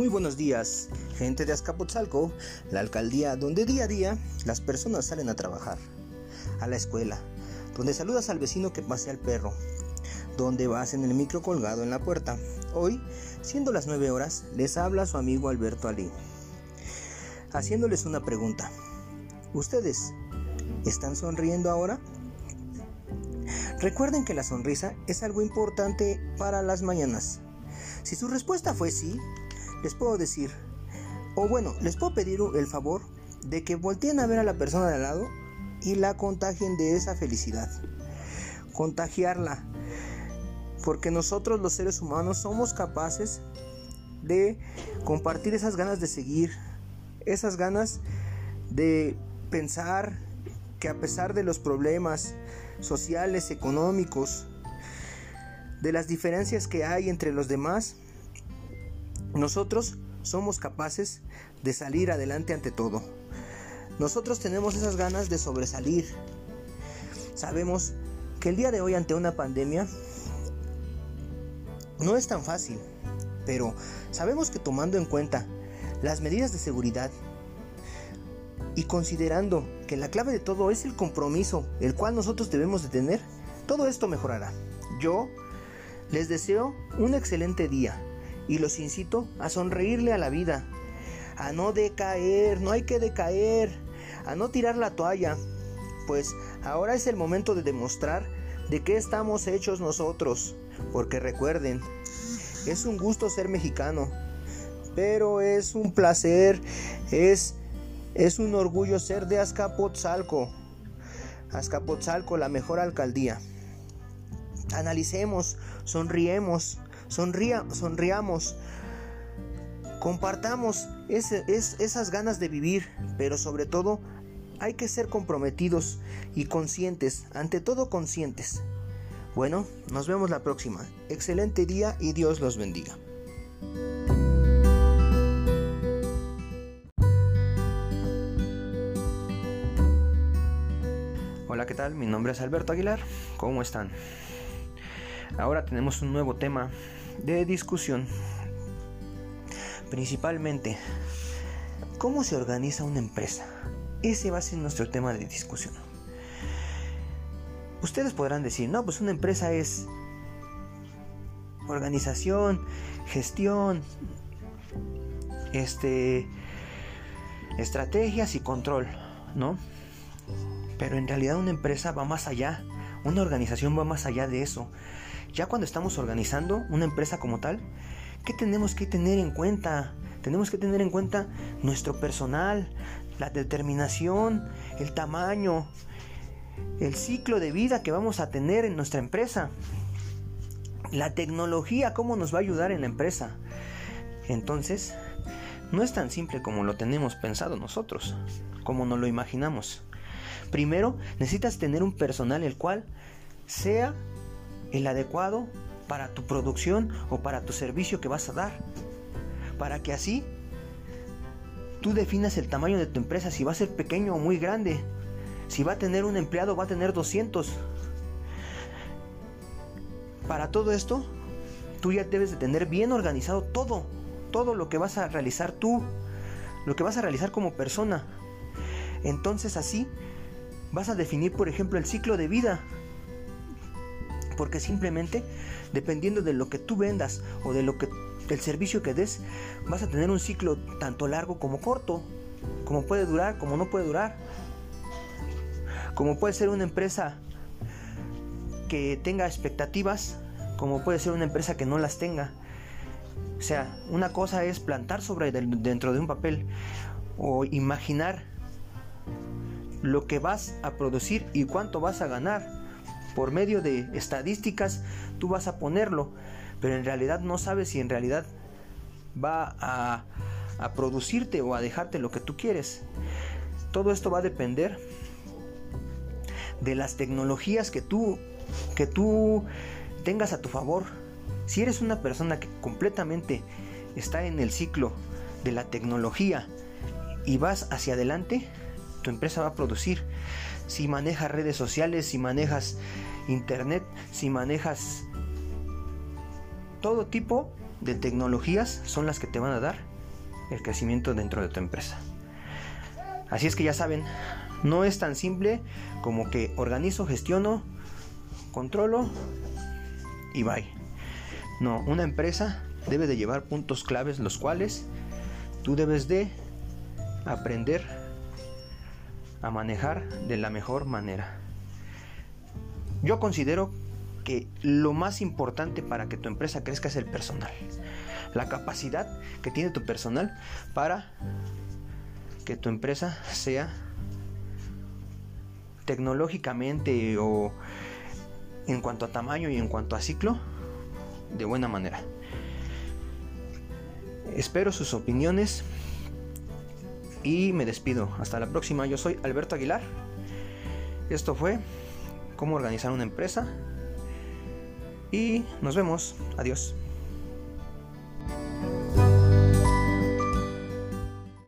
Muy buenos días, gente de Azcapotzalco, la alcaldía donde día a día las personas salen a trabajar, a la escuela, donde saludas al vecino que pasea al perro, donde vas en el micro colgado en la puerta. Hoy, siendo las 9 horas, les habla su amigo Alberto Ali, haciéndoles una pregunta. ¿Ustedes están sonriendo ahora? Recuerden que la sonrisa es algo importante para las mañanas. Si su respuesta fue sí, les puedo decir, o bueno, les puedo pedir el favor de que volteen a ver a la persona de al lado y la contagien de esa felicidad. Contagiarla. Porque nosotros los seres humanos somos capaces de compartir esas ganas de seguir, esas ganas de pensar que a pesar de los problemas sociales, económicos, de las diferencias que hay entre los demás, nosotros somos capaces de salir adelante ante todo. Nosotros tenemos esas ganas de sobresalir. Sabemos que el día de hoy ante una pandemia no es tan fácil, pero sabemos que tomando en cuenta las medidas de seguridad y considerando que la clave de todo es el compromiso, el cual nosotros debemos de tener, todo esto mejorará. Yo les deseo un excelente día y los incito a sonreírle a la vida, a no decaer, no hay que decaer, a no tirar la toalla, pues ahora es el momento de demostrar de qué estamos hechos nosotros, porque recuerden, es un gusto ser mexicano, pero es un placer, es, es un orgullo ser de Azcapotzalco. Azcapotzalco, la mejor alcaldía. Analicemos, sonriemos, sonría, sonriamos, compartamos esas ganas de vivir, pero sobre todo hay que ser comprometidos y conscientes, ante todo conscientes. Bueno, nos vemos la próxima. Excelente día y Dios los bendiga. Hola, ¿qué tal? Mi nombre es Alberto Aguilar. ¿Cómo están? Ahora tenemos un nuevo tema de discusión. Principalmente, ¿cómo se organiza una empresa? Ese va a ser nuestro tema de discusión. Ustedes podrán decir, no, pues una empresa es organización, gestión, este, estrategias y control, ¿no? Pero en realidad una empresa va más allá, una organización va más allá de eso. Ya cuando estamos organizando una empresa como tal, ¿qué tenemos que tener en cuenta? Tenemos que tener en cuenta nuestro personal, la determinación, el tamaño, el ciclo de vida que vamos a tener en nuestra empresa, la tecnología, cómo nos va a ayudar en la empresa. Entonces, no es tan simple como lo tenemos pensado nosotros, como nos lo imaginamos. Primero, necesitas tener un personal el cual sea el adecuado para tu producción o para tu servicio que vas a dar. Para que así tú definas el tamaño de tu empresa, si va a ser pequeño o muy grande. Si va a tener un empleado, va a tener 200. Para todo esto, tú ya debes de tener bien organizado todo, todo lo que vas a realizar tú, lo que vas a realizar como persona. Entonces así vas a definir, por ejemplo, el ciclo de vida porque simplemente dependiendo de lo que tú vendas o de lo que el servicio que des, vas a tener un ciclo tanto largo como corto, como puede durar, como no puede durar. Como puede ser una empresa que tenga expectativas, como puede ser una empresa que no las tenga. O sea, una cosa es plantar sobre dentro de un papel o imaginar lo que vas a producir y cuánto vas a ganar por medio de estadísticas tú vas a ponerlo, pero en realidad no sabes si en realidad va a, producirte o a dejarte lo que tú quieres. Todo esto va a depender de las tecnologías que tú, que tú tengas a tu favor. Si eres una persona que completamente está en el ciclo de la tecnología y vas hacia adelante, tu empresa va a producir si manejas redes sociales, si manejas internet, si manejas todo tipo de tecnologías son las que te van a dar el crecimiento dentro de tu empresa. Así es que ya saben, no es tan simple como que organizo, gestiono, controlo y bye. No, una empresa debe de llevar puntos claves los cuales tú debes de aprender a manejar de la mejor manera. Yo considero que lo más importante para que tu empresa crezca es el personal. La capacidad que tiene tu personal para que tu empresa sea tecnológicamente o en cuanto a tamaño y en cuanto a ciclo de buena manera. Espero sus opiniones y me despido. Hasta la próxima. Yo soy Alberto Aguilar. Esto fue cómo organizar una empresa y nos vemos. Adiós.